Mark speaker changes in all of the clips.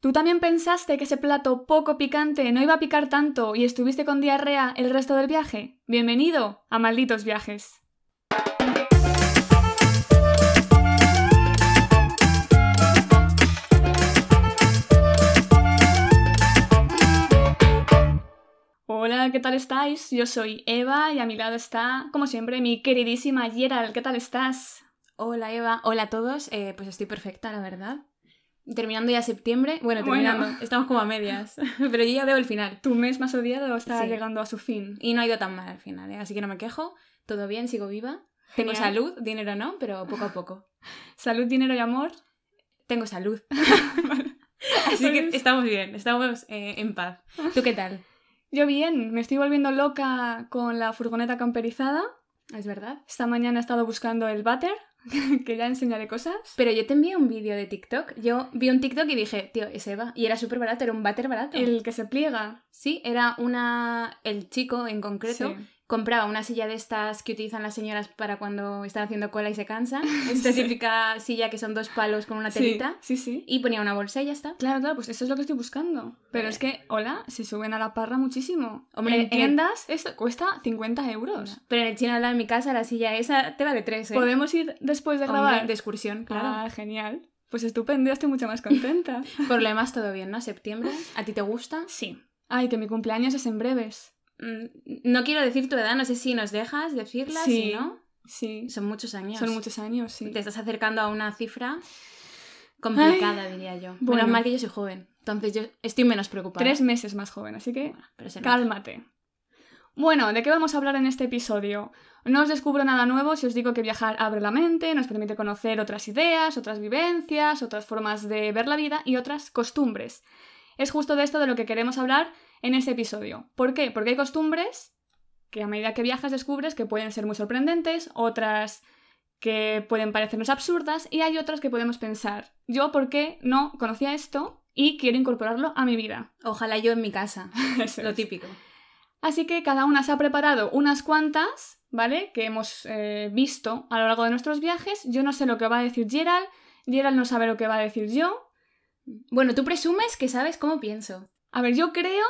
Speaker 1: ¿Tú también pensaste que ese plato poco picante no iba a picar tanto y estuviste con diarrea el resto del viaje? Bienvenido a Malditos Viajes. Hola, ¿qué tal estáis? Yo soy Eva y a mi lado está, como siempre, mi queridísima Gerald. ¿Qué tal estás?
Speaker 2: Hola Eva, hola a todos. Eh, pues estoy perfecta, la verdad. Terminando ya septiembre. Bueno,
Speaker 1: Bueno.
Speaker 2: terminando. Estamos como a medias. Pero yo ya veo el final.
Speaker 1: ¿Tu mes más odiado está
Speaker 2: Sí.
Speaker 1: llegando a su fin?
Speaker 2: Y no ha ido tan mal al final, ¿eh? Así que no me quejo. Todo bien, sigo viva. Tengo salud, dinero no, pero poco a poco.
Speaker 1: Salud, dinero y amor.
Speaker 2: Tengo salud. Así que estamos bien, estamos eh, en paz. ¿Tú qué tal?
Speaker 1: Yo bien, me estoy volviendo loca con la furgoneta camperizada.
Speaker 2: ¿Es verdad?
Speaker 1: Esta mañana he estado buscando el váter, que ya enseñaré cosas.
Speaker 2: Pero yo te envié un vídeo de TikTok. Yo vi un TikTok y dije, tío, es Eva. Y era súper barato, era un váter barato.
Speaker 1: El que se pliega.
Speaker 2: Sí, era una... El chico en concreto
Speaker 1: Sí.
Speaker 2: Compraba una silla de estas que utilizan las señoras para cuando están haciendo cola y se cansan. Esta típica silla que son dos palos con una telita.
Speaker 1: Sí, sí, sí.
Speaker 2: Y ponía una bolsa y ya está.
Speaker 1: Claro, claro, pues eso es lo que estoy buscando. Pero
Speaker 2: Vale.
Speaker 1: es que, hola, se suben a la parra muchísimo.
Speaker 2: Hombre,
Speaker 1: en
Speaker 2: ¿en
Speaker 1: tiendas esto cuesta 50 euros.
Speaker 2: Pero en el chino de mi casa la silla esa te vale tres, ¿eh?
Speaker 1: ¿Podemos ir después de
Speaker 2: Hombre,
Speaker 1: grabar?
Speaker 2: de excursión, claro.
Speaker 1: Ah, genial. Pues estupendo, estoy mucho más contenta.
Speaker 2: Por lo demás, todo bien, ¿no? Septiembre. ¿A ti te gusta?
Speaker 1: sí. Ay, que mi cumpleaños es en breves.
Speaker 2: Mm, No quiero decir tu edad, no sé si nos dejas decirla,
Speaker 1: Sí.
Speaker 2: si no.
Speaker 1: Sí.
Speaker 2: Son muchos años.
Speaker 1: Son muchos años, sí.
Speaker 2: Te estás acercando a una cifra complicada, diría yo.
Speaker 1: bueno.
Speaker 2: Menos mal que yo soy joven. Entonces yo estoy menos preocupada.
Speaker 1: Tres meses más joven, así que
Speaker 2: Bueno, pero
Speaker 1: cálmate. Bueno, ¿de qué vamos a hablar en este episodio? No os descubro nada nuevo si os digo que viajar abre la mente, nos permite conocer otras ideas, otras vivencias, otras formas de ver la vida y otras costumbres. Es justo de esto de lo que queremos hablar en este episodio. ¿Por qué? Porque hay costumbres que a medida que viajas descubres que pueden ser muy sorprendentes, otras que pueden parecernos absurdas y hay otras que podemos pensar, yo por qué no conocía esto y quiero incorporarlo a mi vida.
Speaker 2: Ojalá yo en mi casa.
Speaker 1: Eso
Speaker 2: Lo
Speaker 1: es.
Speaker 2: típico.
Speaker 1: Así que cada una se ha preparado unas cuantas, ¿vale? Que hemos eh, visto a lo largo de nuestros viajes. Yo no sé lo que va a decir Gerald, Gerald no sabe lo que va a decir yo.
Speaker 2: Bueno, tú presumes que sabes cómo pienso.
Speaker 1: A ver, yo creo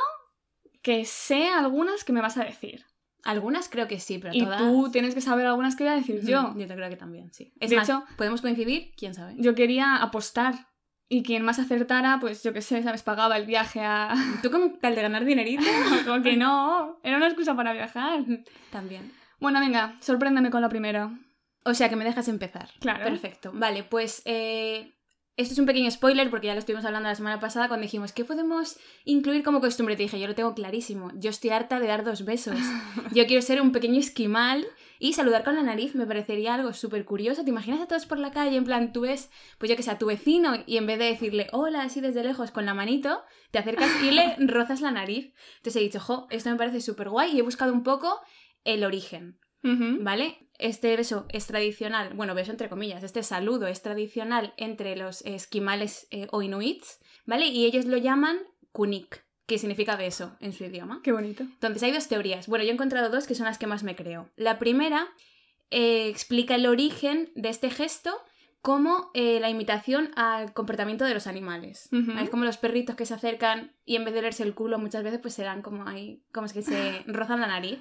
Speaker 1: que sé algunas que me vas a decir.
Speaker 2: Algunas creo que sí, pero
Speaker 1: Y
Speaker 2: todas...
Speaker 1: tú tienes que saber algunas que voy a decir yo.
Speaker 2: Yo te creo que también, sí. Es
Speaker 1: De
Speaker 2: más,
Speaker 1: hecho-
Speaker 2: ¿podemos coincidir? ¿Quién sabe?
Speaker 1: Yo quería apostar. Y quien más acertara, pues yo qué sé, ¿sabes? Pagaba el viaje a...
Speaker 2: ¿Tú con tal de ganar dinerito?
Speaker 1: Como que no, era una excusa para viajar.
Speaker 2: también.
Speaker 1: Bueno, venga, sorpréndeme con la primera.
Speaker 2: O sea, que me dejas empezar.
Speaker 1: Claro.
Speaker 2: Perfecto. Vale, pues eh, esto es un pequeño spoiler porque ya lo estuvimos hablando la semana pasada cuando dijimos, ¿qué podemos incluir como costumbre? Te dije, yo lo tengo clarísimo. Yo estoy harta de dar dos besos. Yo quiero ser un pequeño esquimal y saludar con la nariz me parecería algo súper curioso. ¿Te imaginas a todos por la calle? En plan, tú ves, pues yo que sé, a tu vecino y en vez de decirle hola así desde lejos con la manito, te acercas y le rozas la nariz. Entonces he dicho, jo, esto me parece súper guay y he buscado un poco el origen. ¿Vale? Este beso es tradicional, bueno, beso entre comillas, este saludo es tradicional entre los esquimales eh, o inuits, ¿vale? Y ellos lo llaman kunik, que significa beso en su idioma.
Speaker 1: Qué bonito.
Speaker 2: Entonces hay dos teorías. Bueno, yo he encontrado dos que son las que más me creo. La primera eh, explica el origen de este gesto como eh, la imitación al comportamiento de los animales. Es como los perritos que se acercan y en vez de leerse el culo muchas veces pues se dan como ahí, como es que se rozan la nariz.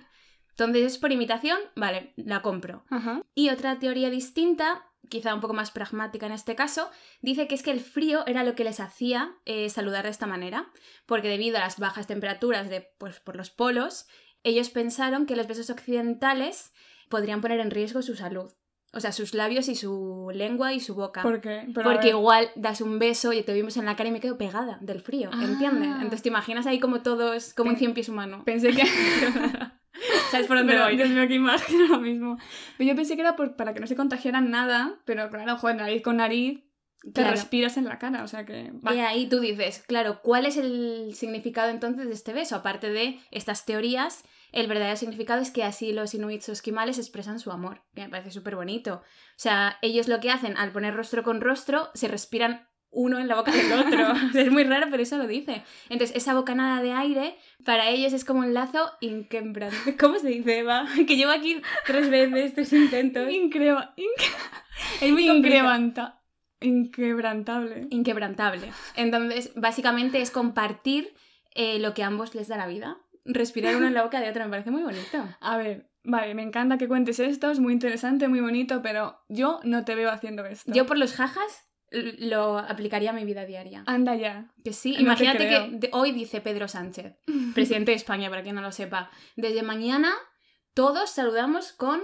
Speaker 2: Entonces es por imitación, vale, la compro.
Speaker 1: Ajá.
Speaker 2: Y otra teoría distinta, quizá un poco más pragmática en este caso, dice que es que el frío era lo que les hacía eh, saludar de esta manera, porque debido a las bajas temperaturas de, pues, por los polos, ellos pensaron que los besos occidentales podrían poner en riesgo su salud. O sea, sus labios y su lengua y su boca.
Speaker 1: ¿Por qué? Pero
Speaker 2: Porque igual das un beso y te vimos en la cara y me quedo pegada del frío, ¿entiendes?
Speaker 1: Ah.
Speaker 2: Entonces te imaginas ahí como todo es como un cien pies humano.
Speaker 1: Pensé que...
Speaker 2: ¿Sabes por dónde
Speaker 1: Pero,
Speaker 2: voy?
Speaker 1: Dios mío, qué imagen ahora mismo. Pero yo pensé que era por- para que no se contagiaran nada, pero claro, joder, nariz con nariz, te
Speaker 2: Claro.
Speaker 1: respiras en la cara, o sea que... va.
Speaker 2: Y ahí tú dices, claro, ¿cuál es el significado entonces de este beso? Aparte de estas teorías, el verdadero significado es que así los inuits o esquimales expresan su amor, que me parece súper bonito. O sea, ellos lo que hacen al poner rostro con rostro, se respiran uno en la boca del otro. Es muy raro, pero eso lo dice. Entonces, esa bocanada de aire, para ellos es como un lazo inquebrantable. ¿Cómo se dice, Eva? Que llevo aquí tres veces tres intentos.
Speaker 1: Increba...
Speaker 2: Es muy.
Speaker 1: Increvanta. Inquebrantable.
Speaker 2: inquebrantable. Entonces, básicamente es compartir eh, lo que a ambos les da la vida. Respirar uno en la boca de otro me parece muy bonito.
Speaker 1: A ver, vale, me encanta que cuentes esto, es muy interesante, muy bonito, pero yo no te veo haciendo esto.
Speaker 2: Yo por los jajas lo aplicaría a mi vida diaria.
Speaker 1: Anda ya.
Speaker 2: Que sí,
Speaker 1: No
Speaker 2: imagínate que hoy dice Pedro Sánchez, presidente de España, para quien no lo sepa. Desde mañana todos saludamos con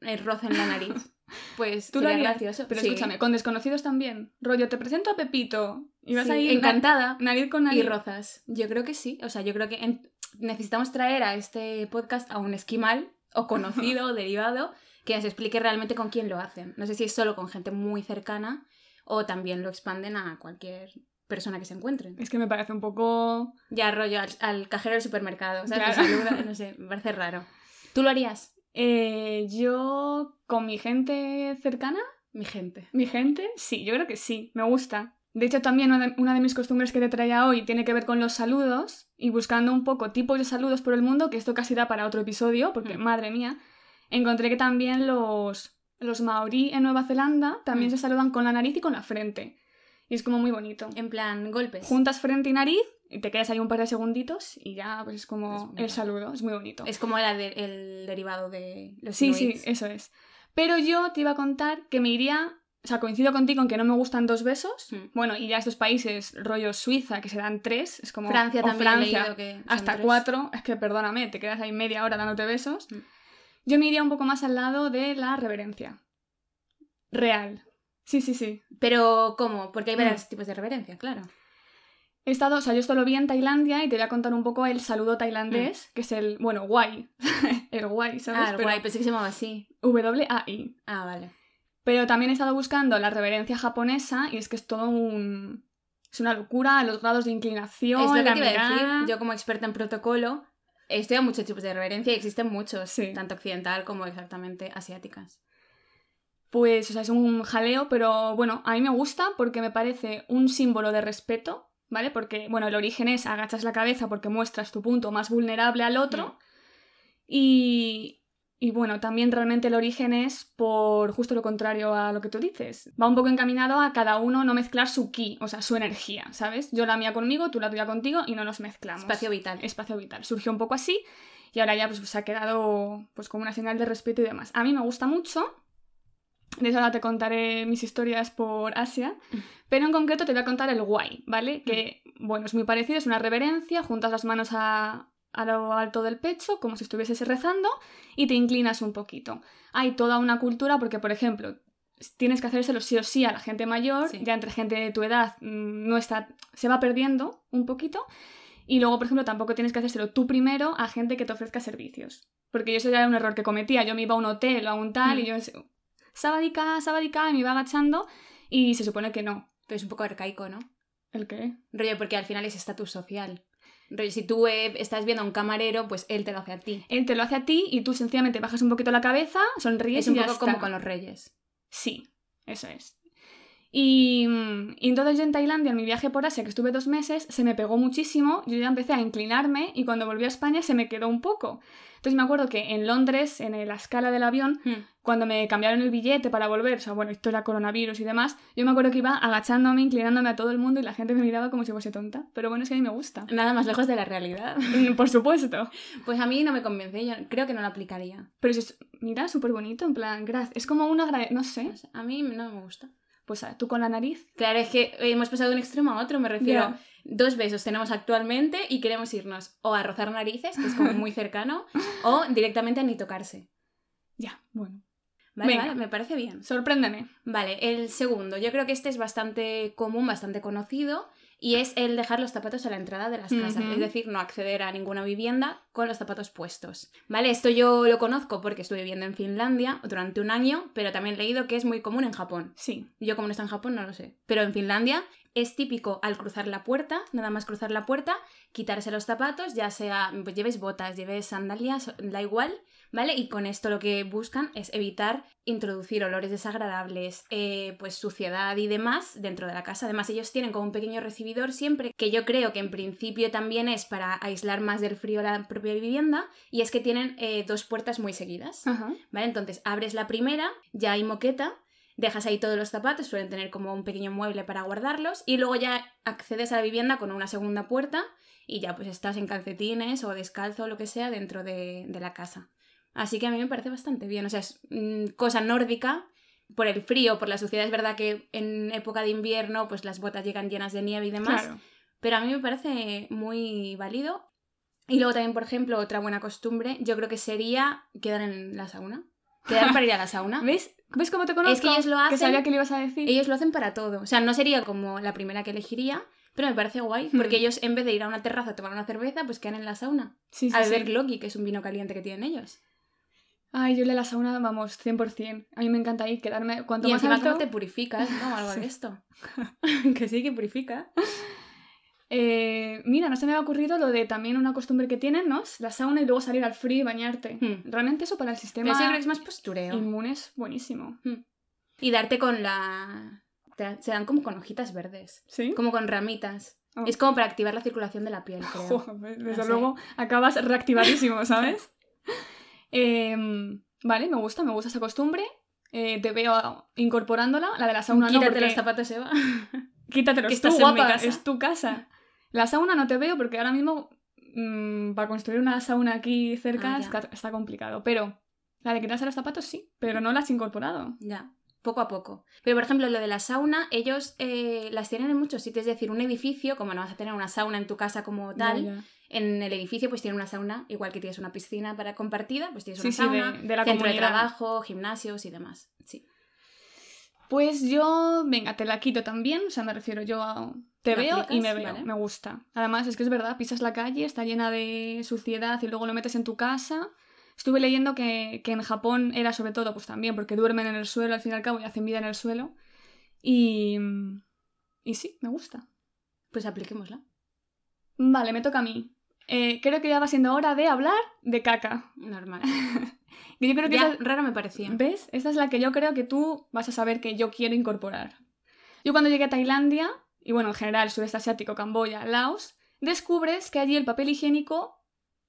Speaker 2: el roce en la nariz. Pues
Speaker 1: Tú
Speaker 2: sería gracioso.
Speaker 1: Pero
Speaker 2: Sí.
Speaker 1: escúchame, con desconocidos también. Rollo, te presento a Pepito. Y vas
Speaker 2: Sí,
Speaker 1: a ir
Speaker 2: encantada.
Speaker 1: nariz con nariz.
Speaker 2: Y rozas. Yo creo que sí. O sea, yo creo que en- necesitamos traer a este podcast a un esquimal o conocido o derivado que nos explique realmente con quién lo hacen. No sé si es solo con gente muy cercana o también lo expanden a cualquier persona que se encuentren.
Speaker 1: Es que me parece un poco...
Speaker 2: Ya rollo al, al cajero del supermercado. ¿sabes?
Speaker 1: Claro.
Speaker 2: Saluda, no sé, me parece raro. ¿Tú lo harías?
Speaker 1: Eh, yo con mi gente cercana,
Speaker 2: Mi gente.
Speaker 1: mi gente, sí, yo creo que sí, me gusta. De hecho, también una de, una de mis costumbres que te traía hoy tiene que ver con los saludos y buscando un poco tipos de saludos por el mundo, que esto casi da para otro episodio, porque
Speaker 2: Mm.
Speaker 1: madre mía, encontré que también los, los maorí en Nueva Zelanda también
Speaker 2: Mm.
Speaker 1: se saludan con la nariz y con la frente. Y es como muy bonito.
Speaker 2: En plan, golpes.
Speaker 1: Juntas frente y nariz y te quedas ahí un par de segunditos y ya pues es como el saludo, es muy bonito.
Speaker 2: Es como de- el derivado de los
Speaker 1: Sí, sí,
Speaker 2: inuits.
Speaker 1: eso es. Pero yo te iba a contar que me iría, o sea, coincido contigo en que no me gustan dos besos.
Speaker 2: Mm.
Speaker 1: Bueno, y ya estos países, rollo Suiza, que se dan tres, es como...
Speaker 2: Francia también he
Speaker 1: Francia,
Speaker 2: leído que son
Speaker 1: hasta
Speaker 2: tres.
Speaker 1: cuatro, es que perdóname, te quedas ahí media hora dándote besos.
Speaker 2: Mm.
Speaker 1: Yo me iría un poco más al lado de la reverencia. Real. Sí, sí, sí.
Speaker 2: Pero, ¿cómo? Porque hay
Speaker 1: Mm.
Speaker 2: varios tipos de reverencia, claro.
Speaker 1: He estado, o sea, yo esto lo vi en Tailandia y te voy a contar un poco el saludo tailandés, que es el, bueno, guay. el guay, ¿sabes?
Speaker 2: Mm. Ah, el
Speaker 1: Pero
Speaker 2: guay, pensé que se llamaba así.
Speaker 1: W-A-I.
Speaker 2: Ah, vale.
Speaker 1: Pero también he estado buscando la reverencia japonesa y es que es todo un... Es una locura, los grados de inclinación,
Speaker 2: es lo que
Speaker 1: la
Speaker 2: te iba a
Speaker 1: mirada.
Speaker 2: decir. Yo como experta en protocolo, he estudiado muchos tipos de reverencia y existen muchos,
Speaker 1: Sí.
Speaker 2: tanto occidental como exactamente asiáticas.
Speaker 1: Pues, o sea, es un jaleo, pero bueno, a mí me gusta porque me parece un símbolo de respeto, ¿vale? Porque, bueno, el origen es agachas la cabeza porque muestras tu punto más vulnerable al otro. Y, y bueno, también realmente el origen es por justo lo contrario a lo que tú dices. Va un poco encaminado a cada uno no mezclar su ki, o sea, su energía, ¿sabes? Yo la mía conmigo, tú la tuya contigo y no nos mezclamos.
Speaker 2: Espacio vital.
Speaker 1: espacio vital. Surgió un poco así y ahora ya pues, se ha quedado pues como una señal de respeto y demás. A mí me gusta mucho. De eso ahora te contaré mis historias por Asia.
Speaker 2: Mm.
Speaker 1: Pero en concreto te voy a contar el guay, ¿vale? Que, bueno, es muy parecido, es una reverencia, juntas las manos a, a lo alto del pecho, como si estuvieses rezando, y te inclinas un poquito. Hay toda una cultura, porque, por ejemplo, tienes que hacérselo sí o sí a la gente mayor,
Speaker 2: Sí.
Speaker 1: ya entre gente de tu edad mm, no está, se va perdiendo un poquito. Y luego, por ejemplo, tampoco tienes que hacérselo tú primero a gente que te ofrezca servicios. Porque yo eso ya era un error que cometía. Yo me iba a un hotel o a un tal
Speaker 2: Mm.
Speaker 1: y yo sábadica, sábadica, y me iba agachando y se supone que no.
Speaker 2: Pero es un poco arcaico, ¿no?
Speaker 1: ¿El qué?
Speaker 2: Rollo, porque al final es estatus social. Si tú eh, estás viendo a un camarero, pues él te lo hace a ti.
Speaker 1: Él te lo hace a ti y tú sencillamente bajas un poquito la cabeza, sonríes
Speaker 2: Es un
Speaker 1: y ya
Speaker 2: poco como con los reyes.
Speaker 1: Sí, eso es. Y, mm, y entonces yo en Tailandia, en mi viaje por Asia, que estuve dos meses, se me pegó muchísimo, yo ya empecé a inclinarme y cuando volví a España se me quedó un poco. Entonces me acuerdo que en Londres, en la escala del avión,
Speaker 2: Hmm.
Speaker 1: cuando me cambiaron el billete para volver, o sea, bueno, esto era coronavirus y demás, yo me acuerdo que iba agachándome, inclinándome a todo el mundo y la gente me miraba como si fuese tonta. Pero bueno, es que a mí me gusta.
Speaker 2: Nada más lejos de la realidad.
Speaker 1: Mm, Por supuesto.
Speaker 2: Pues a mí no me convence, yo creo que no lo aplicaría.
Speaker 1: Pero es, mira, súper bonito, en plan, gracias. Es como una... No sé,
Speaker 2: A mí no me gusta.
Speaker 1: Pues tú con la nariz.
Speaker 2: Claro, es que hemos pasado de un extremo a otro, me refiero. Dos besos tenemos actualmente y queremos irnos o a rozar narices, que es como muy cercano, o directamente a ni tocarse.
Speaker 1: Ya, bueno.
Speaker 2: Vale,
Speaker 1: Venga.
Speaker 2: vale, me parece bien.
Speaker 1: Sorpréndeme.
Speaker 2: Vale, el segundo, yo creo que este es bastante común, bastante conocido, y es el dejar los zapatos a la entrada de las casas, es decir, no acceder a ninguna vivienda con los zapatos puestos. Vale, esto yo lo conozco porque estuve viviendo en Finlandia durante un año, pero también he leído que es muy común en Japón.
Speaker 1: Sí.
Speaker 2: Yo como no está en Japón no lo sé. Pero en Finlandia es típico al cruzar la puerta, nada más cruzar la puerta, quitarse los zapatos, ya sea pues, lleves botas, lleves sandalias, da igual, ¿vale? Y con esto lo que buscan es evitar introducir olores desagradables, eh, pues suciedad y demás dentro de la casa. Además ellos tienen como un pequeño recibidor siempre, que yo creo que en principio también es para aislar más del frío la propia vivienda, y es que tienen eh, dos puertas muy seguidas.
Speaker 1: Ajá.
Speaker 2: ¿Vale? Entonces abres la primera, ya hay moqueta, dejas ahí todos los zapatos, suelen tener como un pequeño mueble para guardarlos, y luego ya accedes a la vivienda con una segunda puerta y ya pues estás en calcetines o descalzo o lo que sea dentro de, de la casa. Así que a mí me parece bastante bien, o sea, es mm, cosa nórdica. Por el frío, por la suciedad, es verdad que en época de invierno pues las botas llegan llenas de nieve y demás,
Speaker 1: Claro.
Speaker 2: pero a mí me parece muy válido. Y luego también, por ejemplo, otra buena costumbre, yo creo que sería quedar en la sauna. Quedar para ir a la sauna.
Speaker 1: ¿Ves? ¿Ves cómo te conozco?
Speaker 2: Es que ellos lo
Speaker 1: Que
Speaker 2: hacen-
Speaker 1: sabía que le ibas a decir.
Speaker 2: Ellos lo hacen para todo. O sea, no sería como la primera que elegiría, pero me parece guay, porque
Speaker 1: Hmm.
Speaker 2: ellos en vez de ir a una terraza a tomar una cerveza, pues quedan en la sauna.
Speaker 1: Sí, sí,
Speaker 2: A
Speaker 1: sí.
Speaker 2: beber Glocky, que es un vino caliente que tienen ellos.
Speaker 1: Ay, yo le la sauna, vamos, 100%. A mí me encanta ahí quedarme cuanto
Speaker 2: y
Speaker 1: más
Speaker 2: encima
Speaker 1: alto.
Speaker 2: te purificas, ¿no? Algo de esto. que sí, que purifica.
Speaker 1: Eh, mira, no se me ha ocurrido lo de también una costumbre que tienen, ¿no? La sauna y luego salir al frío y bañarte.
Speaker 2: Hmm.
Speaker 1: Realmente eso para el
Speaker 2: Pero
Speaker 1: sistema
Speaker 2: que es más postureo.
Speaker 1: inmune es buenísimo.
Speaker 2: Y darte con la... Se dan como con hojitas verdes.
Speaker 1: ¿Sí?
Speaker 2: Como con ramitas.
Speaker 1: Oh.
Speaker 2: Es como para activar la circulación de la piel, creo.
Speaker 1: Joder, desde
Speaker 2: No sé.
Speaker 1: luego acabas reactivadísimo, ¿sabes? Em, vale, me gusta, me gusta esa costumbre. Eh, te veo incorporándola, la de la sauna no,
Speaker 2: Quítate
Speaker 1: porque-
Speaker 2: los zapatos, Eva.
Speaker 1: Quítatelos
Speaker 2: que en mi
Speaker 1: guapa, es tu casa. La sauna no te veo porque ahora mismo mm, para construir una sauna aquí cerca
Speaker 2: Ah,
Speaker 1: está, está complicado. Pero la de quitarse los zapatos sí, pero no la has incorporado.
Speaker 2: Ya, poco a poco. Pero, por ejemplo, lo de la sauna, ellos eh, las tienen en muchos sitios. Es decir, un edificio, como no vas a tener una sauna en tu casa como tal,
Speaker 1: Ya, ya.
Speaker 2: en el edificio pues tiene una sauna, igual que tienes una piscina para compartida, pues tienes una
Speaker 1: sí,
Speaker 2: sauna,
Speaker 1: de, de la
Speaker 2: centro de trabajo, gimnasios y demás. Sí.
Speaker 1: Pues yo, venga, te la quito también, o sea, me refiero yo a... Te
Speaker 2: ¿Lo
Speaker 1: veo y me veo,
Speaker 2: Vale.
Speaker 1: me gusta. Además, es que es verdad, pisas la calle, está llena de suciedad y luego lo metes en tu casa. Estuve leyendo que, que en Japón era sobre todo, pues también, porque duermen en el suelo al fin y al cabo y hacen vida en el suelo. Y... Y sí, me gusta.
Speaker 2: Pues apliquémosla.
Speaker 1: Vale, me toca a mí. Eh, creo que ya va siendo hora de hablar de caca.
Speaker 2: Normal.
Speaker 1: Yo creo que
Speaker 2: Ya,
Speaker 1: esa-
Speaker 2: raro me parecía.
Speaker 1: ¿Ves? Esta es la que yo creo que tú vas a saber que yo quiero incorporar. Yo cuando llegué a Tailandia, y bueno, en general sudeste asiático, Camboya, Laos, descubres que allí el papel higiénico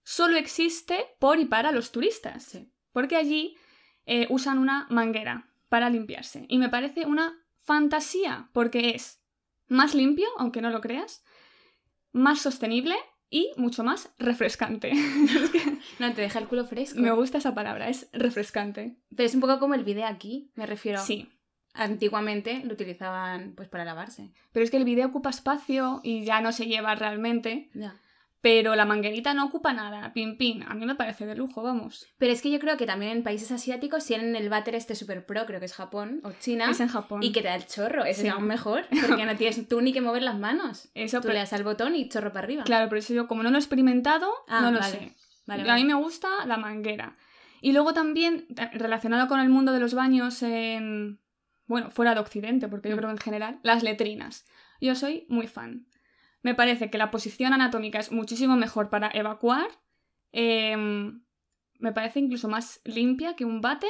Speaker 1: solo existe por y para los turistas.
Speaker 2: Sí.
Speaker 1: Porque allí eh, usan una manguera para limpiarse. Y me parece una fantasía, porque es más limpio, aunque no lo creas, más sostenible y mucho más refrescante. Es que
Speaker 2: No, te deja el culo fresco.
Speaker 1: me gusta esa palabra, es refrescante.
Speaker 2: Pero es un poco como el video aquí, me refiero.
Speaker 1: Sí.
Speaker 2: Antiguamente lo utilizaban pues para lavarse.
Speaker 1: Pero es que el vídeo ocupa espacio y ya no se lleva realmente.
Speaker 2: Ya.
Speaker 1: Pero la manguerita no ocupa nada. Pin, pin. A mí me parece de lujo, vamos.
Speaker 2: Pero es que yo creo que también en países asiáticos tienen el váter este super pro, creo que es Japón o China.
Speaker 1: Es en Japón.
Speaker 2: Y que te da el chorro,
Speaker 1: Sí.
Speaker 2: es aún mejor, porque no tienes tú ni que mover las manos.
Speaker 1: Eso,
Speaker 2: Tú
Speaker 1: pero-
Speaker 2: le das al botón y chorro para arriba.
Speaker 1: Claro, pero eso yo como no lo he experimentado,
Speaker 2: Ah,
Speaker 1: no lo
Speaker 2: vale.
Speaker 1: sé.
Speaker 2: Vale,
Speaker 1: A mí me gusta la manguera. Y luego también, ta- relacionado con el mundo de los baños en... Bueno, fuera de Occidente, porque yo
Speaker 2: Mm.
Speaker 1: creo en general, las letrinas. Yo soy muy fan. Me parece que la posición anatómica es muchísimo mejor para evacuar. em, me parece incluso más limpia que un váter.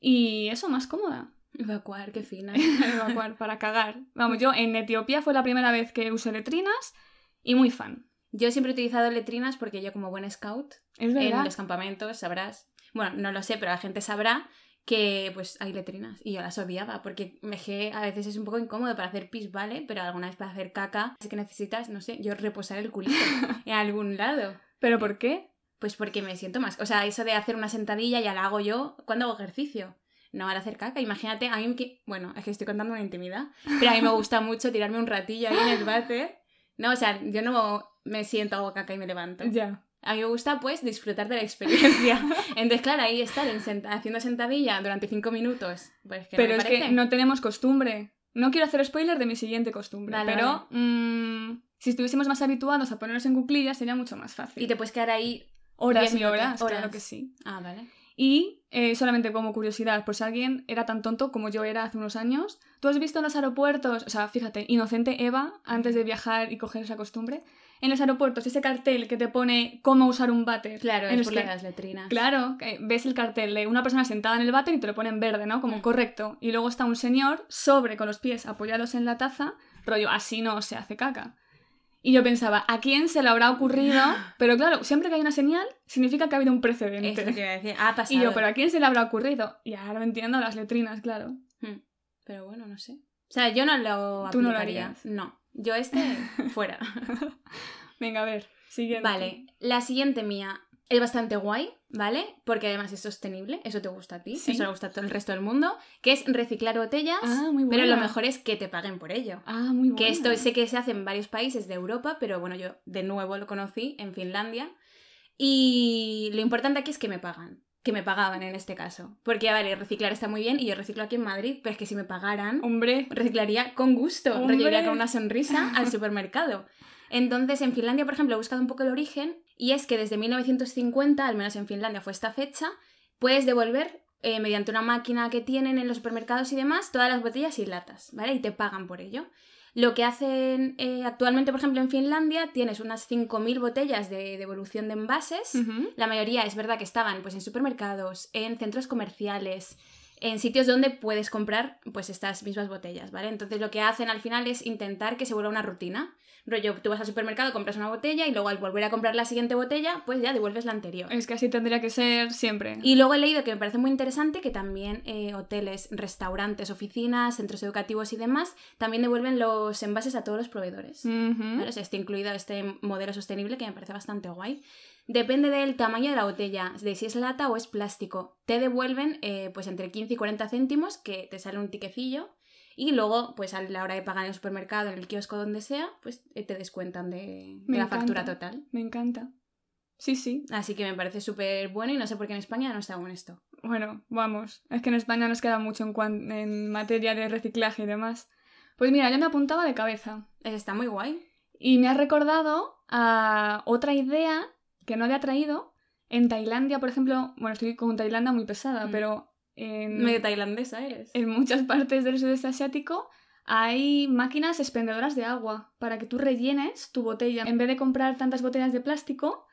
Speaker 1: Y eso, más cómoda.
Speaker 2: Evacuar, qué fina.
Speaker 1: evacuar para cagar. Vamos, yo en Etiopía fue la primera vez que usé letrinas y muy fan.
Speaker 2: Yo siempre he utilizado letrinas porque yo como buen scout en los campamentos sabrás, bueno, no lo sé, pero la gente sabrá que pues hay letrinas y yo las odiaba porque me dejé, a veces es un poco incómodo para hacer pis, ¿vale? Pero alguna vez para hacer caca, así que necesitas, no sé, yo reposar el culito en algún lado.
Speaker 1: ¿Pero por qué?
Speaker 2: Pues porque me siento más, o sea, eso de hacer una sentadilla ya la hago yo cuando hago ejercicio. No al hacer caca, imagínate, a mí que, bueno, es que estoy contando una intimidad, pero a mí me gusta mucho tirarme un ratillo ahí en el váter. No, o sea, yo no me siento, hago caca y me levanto.
Speaker 1: Ya.
Speaker 2: A mí me gusta, pues, disfrutar de la experiencia. Entonces, claro, ahí estar en senta- haciendo sentadilla durante cinco minutos. Pues que no
Speaker 1: Pero
Speaker 2: me
Speaker 1: es que
Speaker 2: parece.
Speaker 1: no tenemos costumbre. No quiero hacer spoiler de mi siguiente costumbre,
Speaker 2: Vale,
Speaker 1: pero mm, si estuviésemos más habituados a ponernos en cuclillas sería mucho más fácil.
Speaker 2: Y te puedes quedar ahí.
Speaker 1: Horas y
Speaker 2: minutos,
Speaker 1: horas, claro
Speaker 2: horas.
Speaker 1: que sí.
Speaker 2: Ah, vale.
Speaker 1: Y eh, solamente como curiosidad, por si alguien era tan tonto como yo era hace unos años, ¿tú has visto en los aeropuertos, o sea, fíjate, inocente Eva, antes de viajar y coger esa costumbre, en los aeropuertos ese cartel que te pone cómo usar un váter?
Speaker 2: Claro,
Speaker 1: en
Speaker 2: es por
Speaker 1: que-
Speaker 2: las letrinas.
Speaker 1: Claro, que ves el cartel de una persona sentada en el váter y te lo pone en verde, ¿no? Como
Speaker 2: Mm.
Speaker 1: correcto. Y luego está un señor sobre con los pies apoyados en la taza, rollo, así no se hace caca. Y yo pensaba, ¿a quién se le habrá ocurrido? Pero claro, siempre que hay una señal, significa que ha habido un
Speaker 2: que
Speaker 1: precedente.
Speaker 2: iba a decir. Ah, pasado.
Speaker 1: Y yo, ¿pero a quién se le habrá ocurrido? Y ahora lo entiendo, las letrinas, claro.
Speaker 2: Hmm. Pero bueno, no sé. O sea, yo no lo
Speaker 1: Tú no lo
Speaker 2: aplicaría.
Speaker 1: harías.
Speaker 2: No. Yo este, fuera.
Speaker 1: Venga, a ver, siguiente.
Speaker 2: Vale, la siguiente mía es bastante guay, ¿vale? Porque además es sostenible, eso te gusta a ti,
Speaker 1: Sí.
Speaker 2: eso le gusta a todo el resto del mundo, que es reciclar botellas,
Speaker 1: Ah, muy
Speaker 2: pero lo mejor es que te paguen por ello.
Speaker 1: Ah, muy buena.
Speaker 2: Que esto sé que se hace en varios países de Europa, pero bueno, yo de nuevo lo conocí en Finlandia. Y lo importante aquí es que me pagan. Que me pagaban en este caso. Porque, vale, reciclar está muy bien y yo reciclo aquí en Madrid, pero es que si me pagaran,
Speaker 1: Hombre,
Speaker 2: reciclaría con gusto,
Speaker 1: Hombre.
Speaker 2: iría con una sonrisa al supermercado. Entonces, en Finlandia, por ejemplo, he buscado un poco el origen y es que desde 1950, al menos en Finlandia fue esta fecha, puedes devolver eh, mediante una máquina que tienen en los supermercados y demás todas las botellas y latas, ¿vale? Y te pagan por ello. Lo que hacen eh, actualmente, por ejemplo, en Finlandia, tienes unas 5.000 botellas de devolución de envases. La mayoría es verdad que estaban pues en supermercados, en centros comerciales, en sitios donde puedes comprar pues estas mismas botellas, ¿vale? Entonces lo que hacen al final es intentar que se vuelva una rutina. Rollo, tú vas al supermercado, compras una botella y luego al volver a comprar la siguiente botella, pues ya devuelves la anterior.
Speaker 1: es que así tendría que ser siempre.
Speaker 2: Y luego he leído que me parece muy interesante que también eh, hoteles, restaurantes, oficinas, centros educativos y demás también devuelven los envases a todos los proveedores. O sea, está incluido este modelo sostenible que me parece bastante guay. Depende del tamaño de la botella, de si es lata o es plástico. Te devuelven eh, pues entre 15 y 40 céntimos, que te sale un tiquecillo, y luego, pues a la hora de pagar en el supermercado, en el kiosco, donde sea, pues eh, te descuentan de, la
Speaker 1: encanta.
Speaker 2: factura total.
Speaker 1: Me encanta. Sí, sí.
Speaker 2: Así que me parece súper bueno y no sé por qué en España no está aún esto.
Speaker 1: Bueno, vamos. Es que en España nos queda mucho en, cuan- en materia de reciclaje y demás. Pues mira, yo me apuntaba de cabeza.
Speaker 2: Está muy guay.
Speaker 1: Y me ha recordado a otra idea que no había traído. En Tailandia, por ejemplo, bueno, estoy con Tailandia muy pesada,
Speaker 2: Mm.
Speaker 1: pero en,
Speaker 2: Medio tailandesa eres.
Speaker 1: en muchas partes del sudeste asiático hay máquinas expendedoras de agua para que tú rellenes tu botella. En vez de comprar tantas botellas de plástico,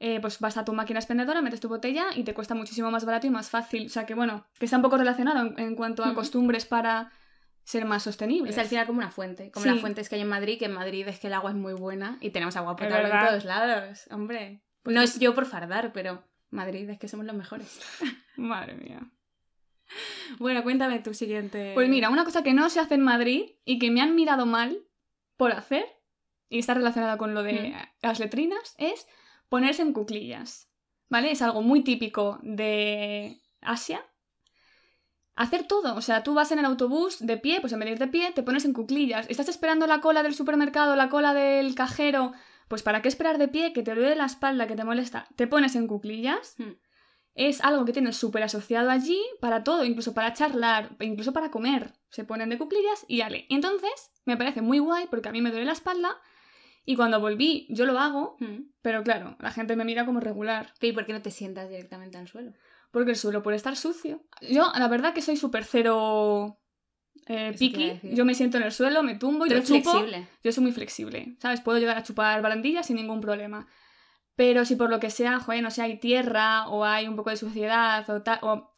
Speaker 1: eh, pues vas a tu máquina expendedora, metes tu botella y te cuesta muchísimo más barato y más fácil. O sea que bueno, que está un poco relacionado en, en cuanto a costumbres para ser más sostenibles.
Speaker 2: Es al final como una fuente, como
Speaker 1: Sí.
Speaker 2: las fuentes que hay en Madrid, que en Madrid es que el agua es muy buena y tenemos agua potable en todos lados, hombre.
Speaker 1: Pues
Speaker 2: no es yo por fardar, pero Madrid es que somos los mejores.
Speaker 1: Madre mía.
Speaker 2: Bueno, cuéntame tu siguiente.
Speaker 1: Pues mira, una cosa que no se hace en Madrid y que me han mirado mal por hacer, y está relacionada con lo de
Speaker 2: Mm.
Speaker 1: las letrinas, es ponerse en cuclillas. ¿Vale? Es algo muy típico de Asia. Hacer todo, o sea, tú vas en el autobús de pie, pues en vez de ir de pie, te pones en cuclillas. Estás esperando la cola del supermercado, la cola del cajero, pues ¿para qué esperar de pie? Que te duele la espalda, que te molesta. Te pones en cuclillas
Speaker 2: Mm.
Speaker 1: es algo que tienes súper asociado allí para todo, incluso para charlar, incluso para comer. Se ponen de cuclillas y ale. Y entonces me parece muy guay porque a mí me duele la espalda y cuando volví yo lo hago,
Speaker 2: Mm.
Speaker 1: pero claro, la gente me mira como regular.
Speaker 2: ¿Y por qué no te sientas directamente al suelo?
Speaker 1: Porque el suelo puede estar sucio. Yo, la verdad que soy súper cero eh, picky. Yo me siento en el suelo, me tumbo y
Speaker 2: Tú
Speaker 1: lo
Speaker 2: eres
Speaker 1: chupo.
Speaker 2: flexible.
Speaker 1: Yo soy muy flexible, ¿sabes? Puedo llegar a chupar barandillas sin ningún problema. Pero si por lo que sea, joder, no sé, hay tierra o hay un poco de suciedad o tal, o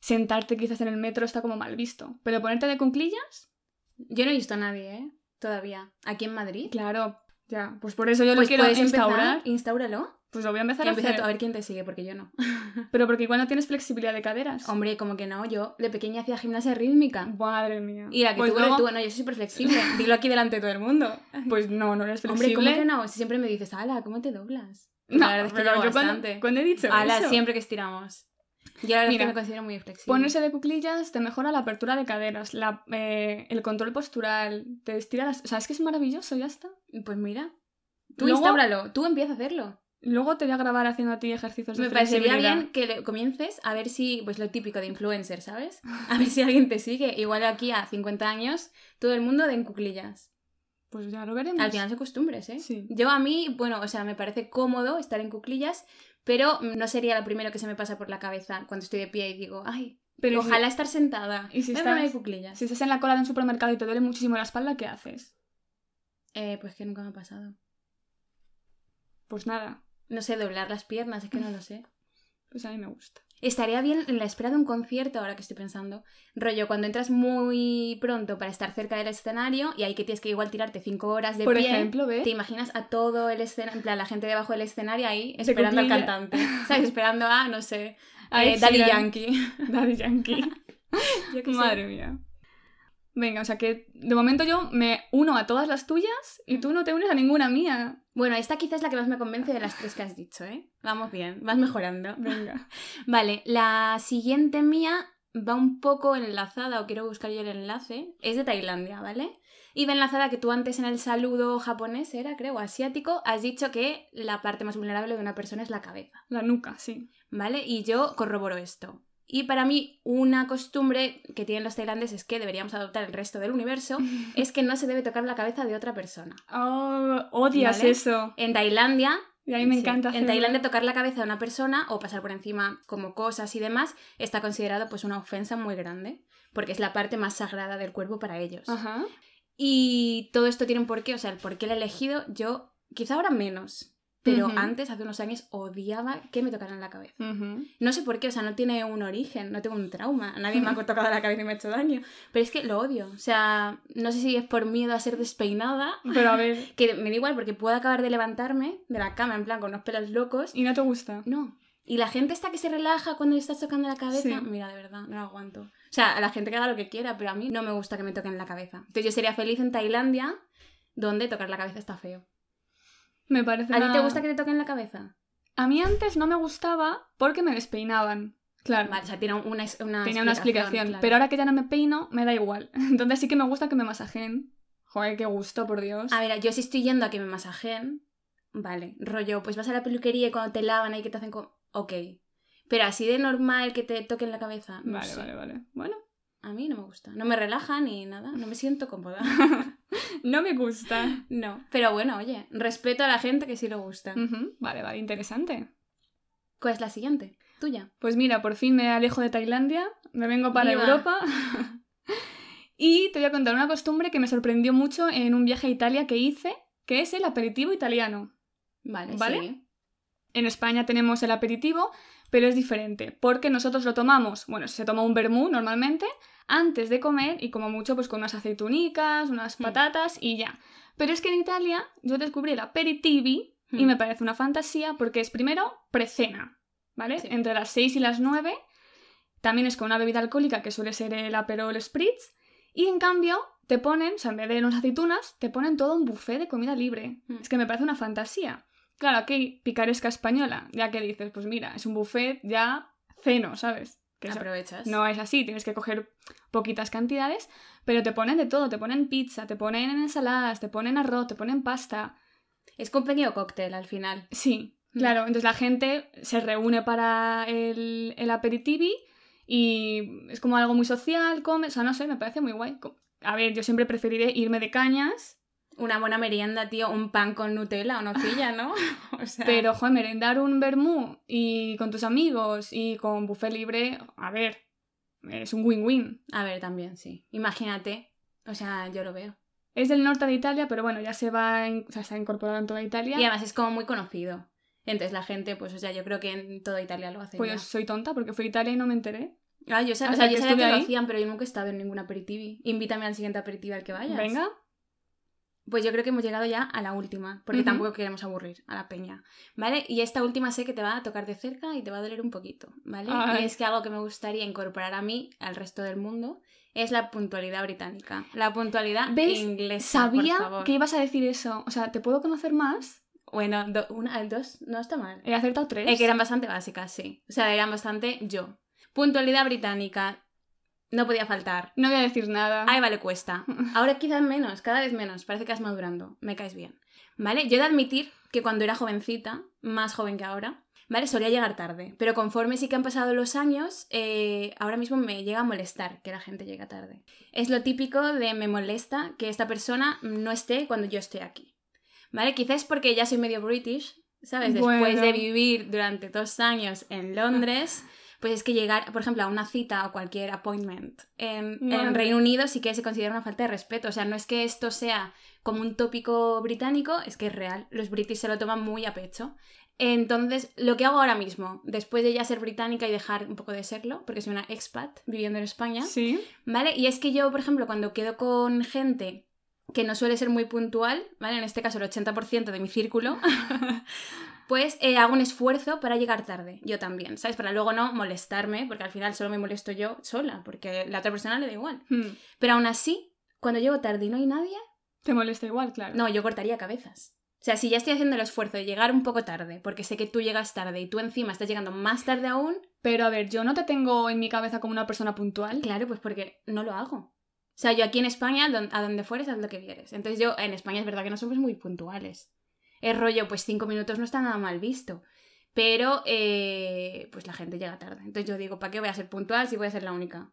Speaker 1: sentarte quizás en el metro está como mal visto. Pero ponerte de cunclillas,
Speaker 2: Yo no he visto a nadie, ¿eh? Todavía. Aquí en Madrid.
Speaker 1: claro, ya, pues por eso yo
Speaker 2: Pues
Speaker 1: lo quiero
Speaker 2: puedes
Speaker 1: instaurar.
Speaker 2: empezar, instauralo.
Speaker 1: Pues lo voy a empezar
Speaker 2: Y
Speaker 1: a hacer.
Speaker 2: a ver quién te sigue, porque yo no.
Speaker 1: Pero porque igual no tienes flexibilidad de caderas.
Speaker 2: Hombre, como que no, yo de pequeña hacía gimnasia rítmica.
Speaker 1: Madre mía.
Speaker 2: Y la que
Speaker 1: pues
Speaker 2: tú,
Speaker 1: luego-
Speaker 2: tú, no, yo soy súper flexible. Dilo aquí delante de todo el mundo.
Speaker 1: Pues no, no eres
Speaker 2: Hombre,
Speaker 1: flexible.
Speaker 2: ¿cómo que no? Si siempre me dices, ala, ¿cómo te doblas?
Speaker 1: No,
Speaker 2: la verdad es que
Speaker 1: yo cuando,
Speaker 2: bastante.
Speaker 1: cuando he dicho
Speaker 2: Ala,
Speaker 1: eso,
Speaker 2: siempre que estiramos. Yo la
Speaker 1: Mira,
Speaker 2: que me considero muy flexible.
Speaker 1: Ponerse de cuclillas te mejora la apertura de caderas, la, eh, el control postural, te estira las... O sea, es que es maravilloso, ya está.
Speaker 2: Pues mira. Tú
Speaker 1: Luego-
Speaker 2: instáuralo, tú empieza a hacerlo.
Speaker 1: Luego te voy a grabar haciendo a ti ejercicios de
Speaker 2: Me parecería bien que comiences a ver si, pues lo típico de influencer, ¿sabes? A ver si alguien te sigue. Igual aquí a 50 años, todo el mundo de en cuclillas.
Speaker 1: Pues ya lo veremos.
Speaker 2: Al final se costumbres, ¿eh?
Speaker 1: Sí.
Speaker 2: Yo a mí, bueno, o sea, me parece cómodo estar en cuclillas, pero no sería lo primero que se me pasa por la cabeza cuando estoy de pie y digo, ay,
Speaker 1: Pero si-
Speaker 2: ojalá estar sentada.
Speaker 1: y si
Speaker 2: Voy
Speaker 1: estás-
Speaker 2: cuclillas.
Speaker 1: Si estás en la cola de un supermercado y te duele muchísimo la espalda, ¿qué haces?
Speaker 2: Eh, pues que nunca me ha pasado.
Speaker 1: Pues nada,
Speaker 2: No sé, doblar las piernas, es que no lo sé.
Speaker 1: pues a mí me gusta.
Speaker 2: Estaría bien en la espera de un concierto, ahora que estoy pensando. Rollo, cuando entras muy pronto para estar cerca del escenario y ahí que tienes que igual tirarte cinco horas de
Speaker 1: Por
Speaker 2: pie.
Speaker 1: ejemplo, ¿ves?
Speaker 2: Te imaginas a todo el escenario, en plan, la gente debajo del escenario ahí esperando al cantante. ¿Sabes? Esperando a, no sé,
Speaker 1: A
Speaker 2: eh, Daddy. Yankee.
Speaker 1: Daddy Yankee.
Speaker 2: Yo qué sé.
Speaker 1: Madre mía. Venga, o sea que de momento yo me uno a todas las tuyas y tú no te unes a ninguna mía.
Speaker 2: Bueno, esta quizás es la que más me convence de las tres que has dicho, ¿eh? Vamos bien, vas mejorando.
Speaker 1: Venga.
Speaker 2: Vale, la siguiente mía va un poco enlazada, o quiero buscar yo el enlace. Es de Tailandia, ¿vale? Y va enlazada que tú antes en el saludo japonés, era, creo, asiático, has dicho que la parte más vulnerable de una persona es la cabeza,
Speaker 1: La nuca, sí.
Speaker 2: ¿vale? Y yo corroboro esto. Y para mí, una costumbre que tienen los tailandeses que deberíamos adoptar el resto del universo es que no se debe tocar la cabeza de otra persona.
Speaker 1: Oh, odias
Speaker 2: Vale.
Speaker 1: eso.
Speaker 2: En Tailandia,
Speaker 1: Y a mí me
Speaker 2: sí,
Speaker 1: encanta
Speaker 2: en. Tailandia tocar la cabeza de una persona o pasar por encima como cosas y demás está considerado pues una ofensa muy grande, porque es la parte más sagrada del cuerpo para ellos.
Speaker 1: Ajá.
Speaker 2: Y todo esto tiene un porqué, o sea, el porqué lo he elegido yo, quizá ahora menos, pero antes, hace unos años, odiaba que me tocaran la cabeza. No sé por qué, o sea, no tiene un origen, no tengo un trauma, nadie me ha tocado la cabeza y me ha hecho daño, pero es que lo odio, o sea, no sé si es por miedo a ser despeinada,
Speaker 1: Pero a ver,
Speaker 2: que me da igual porque puedo acabar de levantarme de la cama en plan con unos pelos locos.
Speaker 1: ¿y no te gusta?
Speaker 2: No. Y la gente está que se relaja cuando le estás tocando la cabeza,
Speaker 1: Sí.
Speaker 2: mira, de verdad, no lo aguanto. O sea, a la gente que haga lo que quiera, pero a mí no me gusta que me toquen la cabeza. Entonces yo sería feliz en Tailandia, donde tocar la cabeza está feo.
Speaker 1: Me parece
Speaker 2: ¿A ti te
Speaker 1: una-
Speaker 2: gusta que te toquen la cabeza?
Speaker 1: A mí antes no me gustaba porque me despeinaban. Claro.
Speaker 2: Vale, o sea, tiene una, una
Speaker 1: Tenía una explicación.
Speaker 2: claro.
Speaker 1: Pero ahora que ya no me peino, me da igual. Entonces sí que me gusta que me masajeen. Joder, qué gusto, por Dios.
Speaker 2: A ver, yo si estoy yendo a que me masajeen, vale, rollo, pues vas a la peluquería y cuando te lavan ahí que te hacen con... Ok. Pero así de normal que te toquen la cabeza, no
Speaker 1: vale,
Speaker 2: sé.
Speaker 1: vale, vale. Bueno,
Speaker 2: A mí no me gusta. No me relaja ni nada. No me siento cómoda.
Speaker 1: no me gusta.
Speaker 2: no. Pero bueno, oye, respeto a la gente que sí le gusta.
Speaker 1: Vale, vale, interesante.
Speaker 2: ¿Cuál es la siguiente? Tuya.
Speaker 1: Pues mira, por fin me alejo de Tailandia, me vengo para
Speaker 2: Viva.
Speaker 1: Europa. y te voy a contar una costumbre que me sorprendió mucho en un viaje a Italia que hice, que es el aperitivo italiano.
Speaker 2: Vale,
Speaker 1: ¿Vale?
Speaker 2: sí.
Speaker 1: En España tenemos el aperitivo, pero es diferente, porque nosotros lo tomamos, bueno, se toma un vermú normalmente, antes de comer y como mucho pues con unas aceitunicas, unas
Speaker 2: Hmm.
Speaker 1: patatas y ya. Pero es que en Italia yo descubrí el aperitivi y
Speaker 2: Hmm.
Speaker 1: me parece una fantasía porque es primero precena, ¿vale?
Speaker 2: Sí.
Speaker 1: Entre las 6 y las 9. También es con una bebida alcohólica que suele ser el Aperol Spritz. Y en cambio te ponen, o sea, en vez de unas aceitunas, te ponen todo un buffet de comida libre.
Speaker 2: Hmm.
Speaker 1: Es que me parece una fantasía. Claro, aquí picaresca española, ya que dices, pues mira, es un buffet ya ceno, ¿sabes? Que
Speaker 2: Aprovechas.
Speaker 1: no es así, tienes que coger poquitas cantidades, pero te ponen de todo, te ponen pizza, te ponen ensaladas, te ponen arroz, te ponen pasta.
Speaker 2: Es pequeño cóctel al final.
Speaker 1: Sí,
Speaker 2: Mm.
Speaker 1: claro, entonces la gente se reúne para el, el aperitivi y es como algo muy social, come, o sea, no sé, me parece muy guay. A ver, yo siempre preferiré irme de cañas,
Speaker 2: Una buena merienda, tío. Un pan con Nutella o nocilla, ¿no? o sea...
Speaker 1: pero, joder, merendar un vermú y con tus amigos y con buffet libre, a ver, es un win-win.
Speaker 2: A ver, también, sí. Imagínate. O sea, yo lo veo.
Speaker 1: Es del norte de Italia, pero bueno, ya se va, o sea, está incorporado en toda Italia.
Speaker 2: Y además es como muy conocido. Entonces la gente, pues, o sea, yo creo que en toda Italia lo hacen
Speaker 1: Pues
Speaker 2: ya.
Speaker 1: soy tonta porque fui a Italia y no me enteré.
Speaker 2: Ah, yo, sab-
Speaker 1: hasta
Speaker 2: o sea, yo sabía que lo hacían, pero yo nunca he estado en ningún aperitivo. Invítame al siguiente aperitivo al que vayas.
Speaker 1: Venga.
Speaker 2: Pues yo creo que hemos llegado ya a la última, porque tampoco queremos aburrir a la peña, ¿vale? Y esta última sé que te va a tocar de cerca y te va a doler un poquito, ¿vale?
Speaker 1: Ay.
Speaker 2: Y es que algo que me gustaría incorporar a mí, al resto del mundo, es la puntualidad británica. La puntualidad
Speaker 1: ¿Ves?
Speaker 2: inglesa, por
Speaker 1: Sabía
Speaker 2: favor.
Speaker 1: que ibas a decir eso. O sea, ¿te puedo conocer más?
Speaker 2: Bueno, do- una, dos, no está mal.
Speaker 1: He acertado tres.
Speaker 2: Eh, que eran bastante básicas, sí. O sea, eran bastante yo. Puntualidad británica. No podía faltar.
Speaker 1: No voy a decir nada.
Speaker 2: Ay, vale, cuesta. Ahora quizás menos, cada vez menos. Parece que vas madurando. Me caes bien. ¿Vale? Yo he de admitir que cuando era jovencita, más joven que ahora, ¿vale? Solía llegar tarde. Pero conforme sí que han pasado los años, eh, ahora mismo me llega a molestar que la gente llegue tarde. Es lo típico de me molesta que esta persona no esté cuando yo estoy aquí. ¿Vale? Quizás porque ya soy medio british, ¿sabes? Después
Speaker 1: Bueno.
Speaker 2: de vivir durante dos años en Londres. Pues es que llegar, por ejemplo, a una cita o cualquier appointment en. Reino Unido sí que se considera una falta de respeto. O sea, no es que esto sea como un tópico británico, es que es real. Los british se lo toman muy a pecho. Entonces, lo que hago ahora mismo, después de ya ser británica y dejar un poco de serlo, porque soy una expat viviendo en España,
Speaker 1: Sí.
Speaker 2: ¿vale? Y es que yo, por ejemplo, cuando quedo con gente que no suele ser muy puntual, ¿vale? En este caso el 80% de mi círculo, pues eh, hago un esfuerzo para llegar tarde, yo también, ¿sabes? Para luego no molestarme, porque al final solo me molesto yo sola, porque la otra persona le da igual.
Speaker 1: Hmm.
Speaker 2: Pero aún así, cuando llego tarde y no hay nadie,
Speaker 1: Te molesta igual, claro.
Speaker 2: no, yo cortaría cabezas. O sea, si ya estoy haciendo el esfuerzo de llegar un poco tarde, porque sé que tú llegas tarde y tú encima estás llegando más tarde aún,
Speaker 1: Pero a ver, yo no te tengo en mi cabeza como una persona puntual.
Speaker 2: claro, pues porque no lo hago. O sea, yo aquí en España, a donde fueres, haz lo que vieres. Entonces yo, en España es verdad que no somos muy puntuales. El rollo, pues cinco minutos no está nada mal visto. Pero, eh, pues la gente llega tarde. Entonces yo digo, ¿para qué voy a ser puntual si voy a ser la única?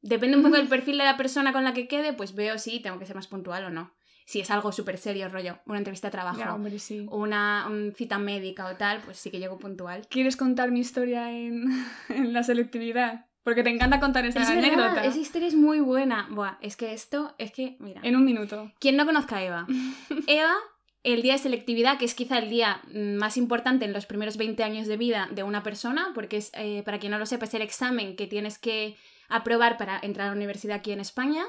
Speaker 2: Depende un poco del perfil de la persona con la que quede, pues veo si tengo que ser más puntual o no. Si es algo súper serio, rollo, una entrevista de trabajo,
Speaker 1: hombre, sí.
Speaker 2: una un cita médica o tal, pues sí que llego puntual.
Speaker 1: ¿Quieres contar mi historia en, en la selectividad? Porque te encanta contar esta
Speaker 2: Es verdad,
Speaker 1: anécdota.
Speaker 2: esa historia es muy buena. Buah, es que esto, es que, mira.
Speaker 1: En un minuto.
Speaker 2: Quien no conozca a Eva. Eva, el día de selectividad, que es quizá el día mm, más importante en los primeros 20 años de vida de una persona, porque es, eh, para quien no lo sepa, es el examen que tienes que aprobar para entrar a la universidad aquí en España.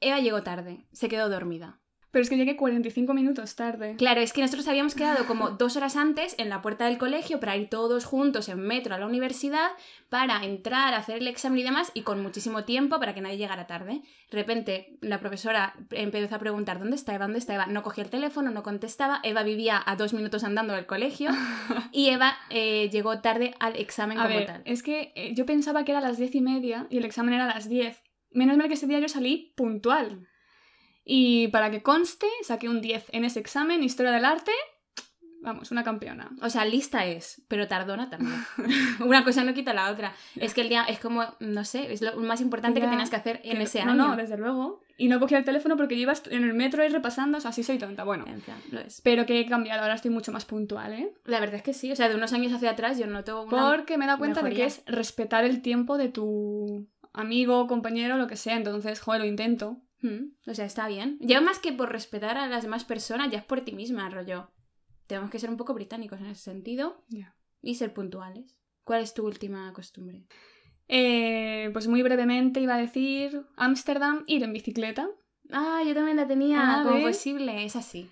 Speaker 2: Eva llegó tarde, se quedó dormida.
Speaker 1: Pero es que llegué 45 minutos tarde.
Speaker 2: Claro, es que nosotros habíamos quedado como dos horas antes en la puerta del colegio para ir todos juntos en metro a la universidad para entrar, hacer el examen y demás, y con muchísimo tiempo para que nadie llegara tarde. De repente, la profesora empezó a preguntar ¿dónde está Eva? ¿Dónde está Eva? No cogía el teléfono, no contestaba. Eva vivía a dos minutos andando del colegio y Eva eh, llegó tarde al examen
Speaker 1: A
Speaker 2: como
Speaker 1: ver,
Speaker 2: tal.
Speaker 1: es que eh, yo pensaba que era a las 10 y media y el examen era a las 10. Menos mal que ese día yo salí puntual. Y para que conste, saqué un 10 en ese examen, Historia del Arte. Vamos, una campeona.
Speaker 2: O sea, lista es, pero tardona también. Una cosa no quita la otra. Es que el día es como, no sé, es lo más importante que tenías que hacer en
Speaker 1: Que-
Speaker 2: ese
Speaker 1: no,
Speaker 2: año.
Speaker 1: No, desde luego. Y no cogía el teléfono porque yo iba en el metro y repasando, o sea, así soy tonta. Bueno,
Speaker 2: En plan, lo es.
Speaker 1: pero que he cambiado, ahora estoy mucho más puntual, ¿eh?
Speaker 2: La verdad es que sí, o sea, de unos años hacia atrás yo noto una...
Speaker 1: Porque me he dado cuenta de que es respetar el tiempo de tu amigo, compañero, lo que sea. Entonces, joder, lo intento.
Speaker 2: Mm, O sea, está bien. Ya más que por respetar a las demás personas, ya es por ti misma, rollo. Tenemos que ser un poco británicos en ese sentido y ser puntuales. ¿Cuál es tu última costumbre?
Speaker 1: Eh, pues muy brevemente iba a decir Ámsterdam, ir en bicicleta,
Speaker 2: Ah, yo también la tenía
Speaker 1: Ah,
Speaker 2: como posible, es así.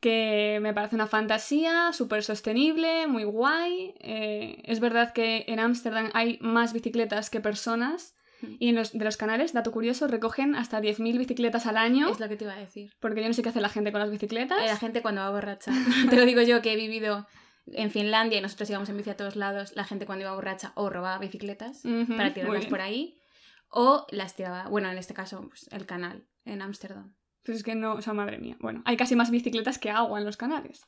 Speaker 1: que me parece una fantasía, súper sostenible, muy guay. Eh, es verdad que en Ámsterdam hay más bicicletas que personas. Y en los, de los canales, dato curioso, recogen hasta 10.000 bicicletas al año,
Speaker 2: Es lo que te iba a decir.
Speaker 1: porque yo no sé qué hace la gente con las bicicletas.
Speaker 2: Eh, La gente cuando va borracha. te lo digo yo que he vivido en Finlandia y nosotros íbamos en bici a todos lados. La gente cuando iba borracha o robaba bicicletas
Speaker 1: Ujú,
Speaker 2: para
Speaker 1: muy
Speaker 2: tirarlas por ahí o las tiraba, bueno, en este caso, pues, el canal en Ámsterdam.
Speaker 1: Pues es que no, o sea, madre mía. Bueno, hay casi más bicicletas que agua en los canales.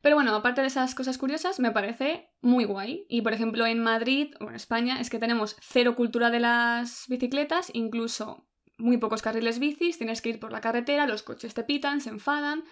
Speaker 1: Pero bueno, aparte de esas cosas curiosas, me parece muy guay. Y por ejemplo, en Madrid o en España es que tenemos cero cultura de las bicicletas, incluso muy pocos carriles bicis, tienes que ir por la carretera, los coches te pitan, se enfadan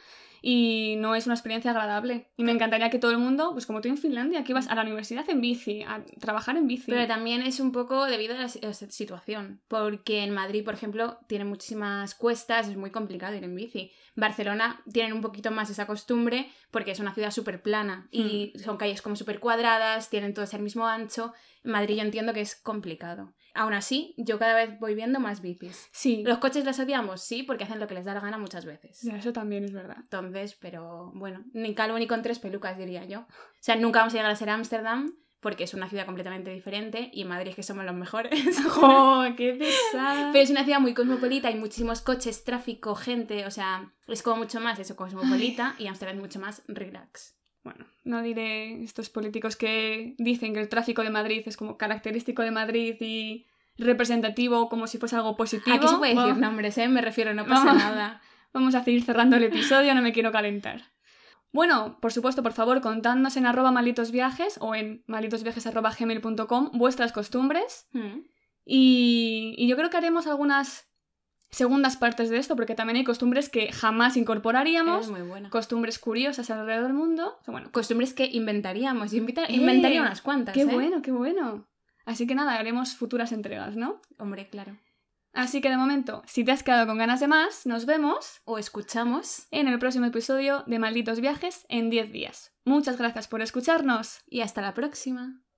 Speaker 1: y no es una experiencia agradable. Y me encantaría que todo el mundo, pues como tú en Finlandia, que ibas a la universidad en bici, a trabajar en bici.
Speaker 2: Pero también es un poco debido a la situación, porque en Madrid, por ejemplo, tiene muchísimas cuestas, es muy complicado ir en bici. Barcelona tienen un poquito más esa costumbre porque es una ciudad súper plana y son calles como súper cuadradas, tienen todas el mismo ancho. En Madrid yo entiendo que es complicado. Aún así, yo cada vez voy viendo más bicis.
Speaker 1: Sí,
Speaker 2: ¿Los coches las odiamos? Sí, porque hacen lo que les da la gana muchas veces.
Speaker 1: Ya, eso también es verdad.
Speaker 2: Entonces, pero bueno, ni calvo ni con tres pelucas, diría yo. O sea, nunca vamos a llegar a ser Ámsterdam porque es una ciudad completamente diferente y en Madrid es que somos los mejores.
Speaker 1: ¡Jo, qué pesada!
Speaker 2: Pero es una ciudad muy cosmopolita, hay muchísimos coches, tráfico, gente, o sea, es como mucho más eso, cosmopolita y Ámsterdam es mucho más relax.
Speaker 1: Bueno, no diré estos políticos que dicen que el tráfico de Madrid es como característico de Madrid y representativo como si fuese algo positivo.
Speaker 2: Aquí se puede decir nombres, ¿eh? Me refiero, no pasa
Speaker 1: Vamos.
Speaker 2: nada.
Speaker 1: Vamos a seguir cerrando el episodio, no me quiero calentar. Bueno, por supuesto, por favor, contadnos en arroba malditosviajes o en malditosviajes.gmail.com vuestras costumbres.
Speaker 2: Mm.
Speaker 1: Y, y yo creo que haremos algunas segundas partes de esto, porque también hay costumbres que jamás incorporaríamos, costumbres curiosas alrededor del mundo. Bueno,
Speaker 2: Costumbres que inventaríamos. Yo
Speaker 1: Eh,
Speaker 2: inventaría unas cuantas,
Speaker 1: qué
Speaker 2: ¿eh?
Speaker 1: bueno, qué bueno. Así que nada, haremos futuras entregas, ¿no?
Speaker 2: Hombre, claro.
Speaker 1: Así que de momento, si te has quedado con ganas de más, nos vemos
Speaker 2: O escuchamos
Speaker 1: en el próximo episodio de Malditos Viajes en 10 días. Muchas gracias por escucharnos.
Speaker 2: y hasta la próxima.